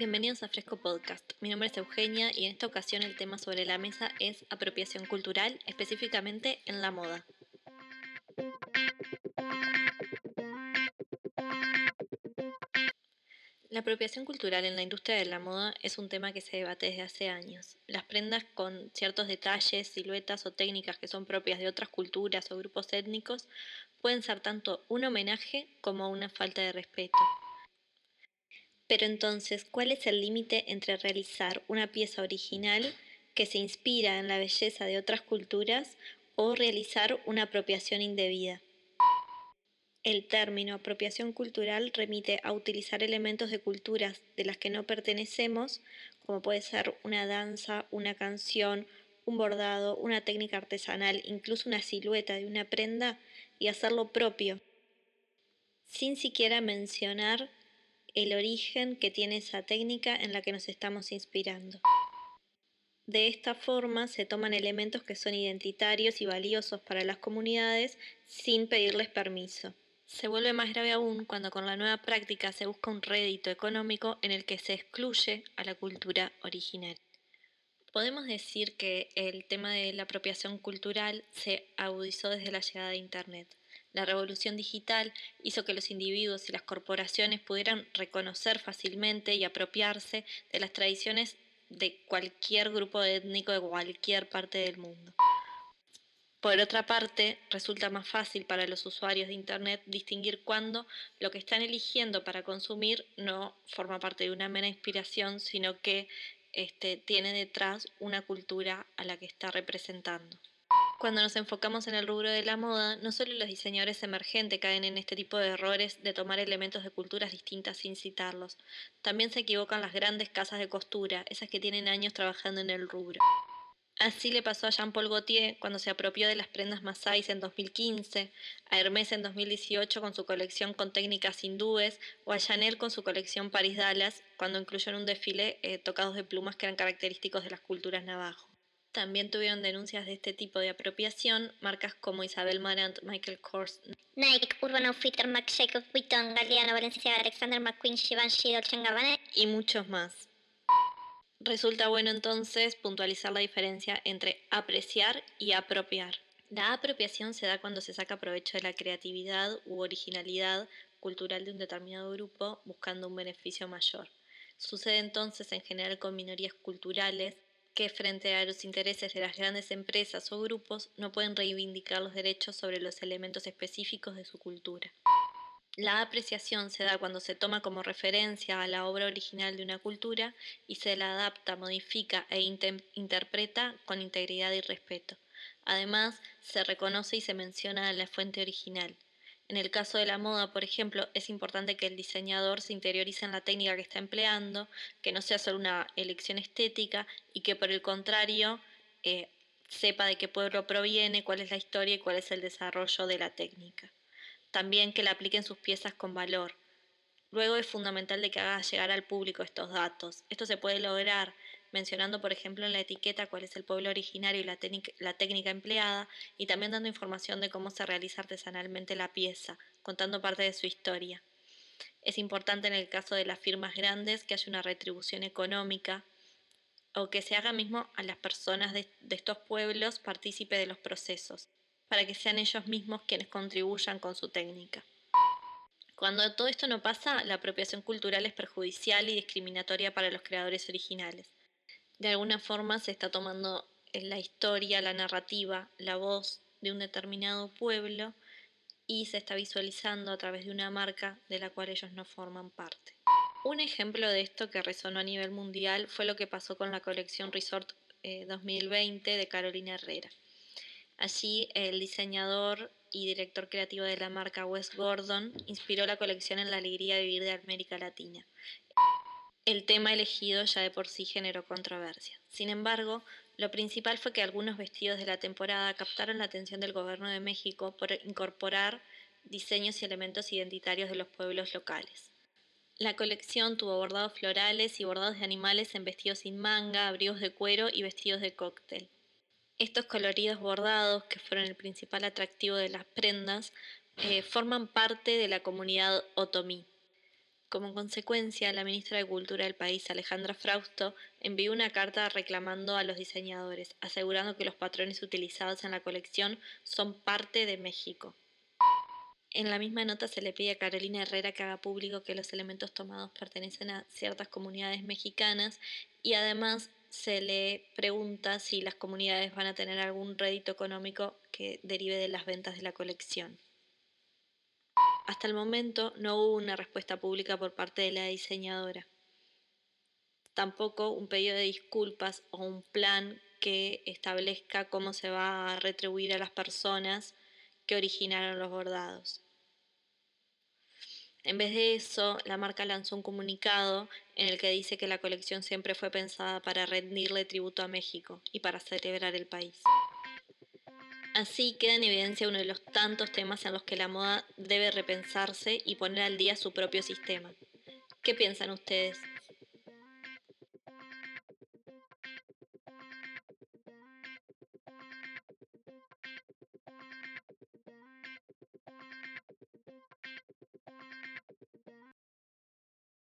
Bienvenidos a Fresco Podcast. Mi nombre es Eugenia y en esta ocasión el tema sobre la mesa es apropiación cultural, específicamente en la moda. La apropiación cultural en la industria de la moda es un tema que se debate desde hace años. Las prendas con ciertos detalles, siluetas o técnicas que son propias de otras culturas o grupos étnicos pueden ser tanto un homenaje como una falta de respeto. Pero entonces, ¿cuál es el límite entre realizar una pieza original que se inspira en la belleza de otras culturas o realizar una apropiación indebida? El término apropiación cultural remite a utilizar elementos de culturas de las que no pertenecemos, como puede ser una danza, una canción, un bordado, una técnica artesanal, incluso una silueta de una prenda, y hacerlo propio, sin siquiera mencionar el origen que tiene esa técnica en la que nos estamos inspirando. De esta forma se toman elementos que son identitarios y valiosos para las comunidades sin pedirles permiso. Se vuelve más grave aún cuando con la nueva práctica se busca un rédito económico en el que se excluye a la cultura original. Podemos decir que el tema de la apropiación cultural se agudizó desde la llegada de Internet. La revolución digital hizo que los individuos y las corporaciones pudieran reconocer fácilmente y apropiarse de las tradiciones de cualquier grupo étnico de cualquier parte del mundo. Por otra parte, resulta más fácil para los usuarios de Internet distinguir cuándo lo que están eligiendo para consumir no forma parte de una mera inspiración, sino que este, tiene detrás una cultura a la que está representando. Cuando nos enfocamos en el rubro de la moda, no solo los diseñadores emergentes caen en este tipo de errores de tomar elementos de culturas distintas sin citarlos, también se equivocan las grandes casas de costura, esas que tienen años trabajando en el rubro. Así le pasó a Jean-Paul Gaultier cuando se apropió de las prendas Masais en 2015, a Hermès en 2018 con su colección con técnicas hindúes o a Chanel con su colección Paris Dallas cuando incluyó en un desfile eh, tocados de plumas que eran característicos de las culturas navajo. También tuvieron denuncias de este tipo de apropiación marcas como Isabel Marant, Michael Kors, Nike, Urban Outfitter, Mac Jacobs, Vuitton, Galliano, Valencia, Alexander McQueen, Givenchy, Dolce Gabbana y muchos más. Resulta bueno entonces puntualizar la diferencia entre apreciar y apropiar. La apropiación se da cuando se saca provecho de la creatividad u originalidad cultural de un determinado grupo buscando un beneficio mayor. Sucede entonces en general con minorías culturales que frente a los intereses de las grandes empresas o grupos no pueden reivindicar los derechos sobre los elementos específicos de su cultura. La apreciación se da cuando se toma como referencia a la obra original de una cultura y se la adapta, modifica e interpreta con integridad y respeto. Además, se reconoce y se menciona la fuente original. En el caso de la moda, por ejemplo, es importante que el diseñador se interiorice en la técnica que está empleando, que no sea solo una elección estética y que por el contrario eh, sepa de qué pueblo proviene, cuál es la historia y cuál es el desarrollo de la técnica. También que le apliquen sus piezas con valor. Luego es fundamental de que haga llegar al público estos datos. Esto se puede lograr mencionando, por ejemplo, en la etiqueta cuál es el pueblo originario y la, técnica empleada, y también dando información de cómo se realiza artesanalmente la pieza, contando parte de su historia. Es importante en el caso de las firmas grandes que haya una retribución económica o que se haga mismo a las personas de estos pueblos partícipe de los procesos para que sean ellos mismos quienes contribuyan con su técnica. Cuando todo esto no pasa, la apropiación cultural es perjudicial y discriminatoria para los creadores originales. De alguna forma se está tomando la historia, la narrativa, la voz de un determinado pueblo y se está visualizando a través de una marca de la cual ellos no forman parte. Un ejemplo de esto que resonó a nivel mundial fue lo que pasó con la colección Resort 2020 eh, de Carolina Herrera. Allí el diseñador y director creativo de la marca Wes Gordon inspiró la colección en la alegría de vivir de América Latina. El tema elegido ya de por sí generó controversia. Sin embargo, lo principal fue que algunos vestidos de la temporada captaron la atención del gobierno de México por incorporar diseños y elementos identitarios de los pueblos locales. La colección tuvo bordados florales y bordados de animales en vestidos sin manga, abrigos de cuero y vestidos de cóctel. Estos coloridos bordados, que fueron el principal atractivo de las prendas, eh, forman parte de la comunidad otomí. Como consecuencia, la ministra de Cultura del país, Alejandra Frausto, envió una carta reclamando a los diseñadores, asegurando que los patrones utilizados en la colección son parte de México. En la misma nota se le pide a Carolina Herrera que haga público que los elementos tomados pertenecen a ciertas comunidades mexicanas y además se le pregunta si las comunidades van a tener algún rédito económico que derive de las ventas de la colección. Hasta el momento no hubo una respuesta pública por parte de la diseñadora. Tampoco un pedido de disculpas o un plan que establezca cómo se va a retribuir a las personas que originaron los bordados. En vez de eso, la marca lanzó un comunicado en el que dice que la colección siempre fue pensada para rendirle tributo a México y para celebrar el país. Así queda en evidencia uno de los tantos temas en los que la moda debe repensarse y poner al día su propio sistema. ¿Qué piensan ustedes?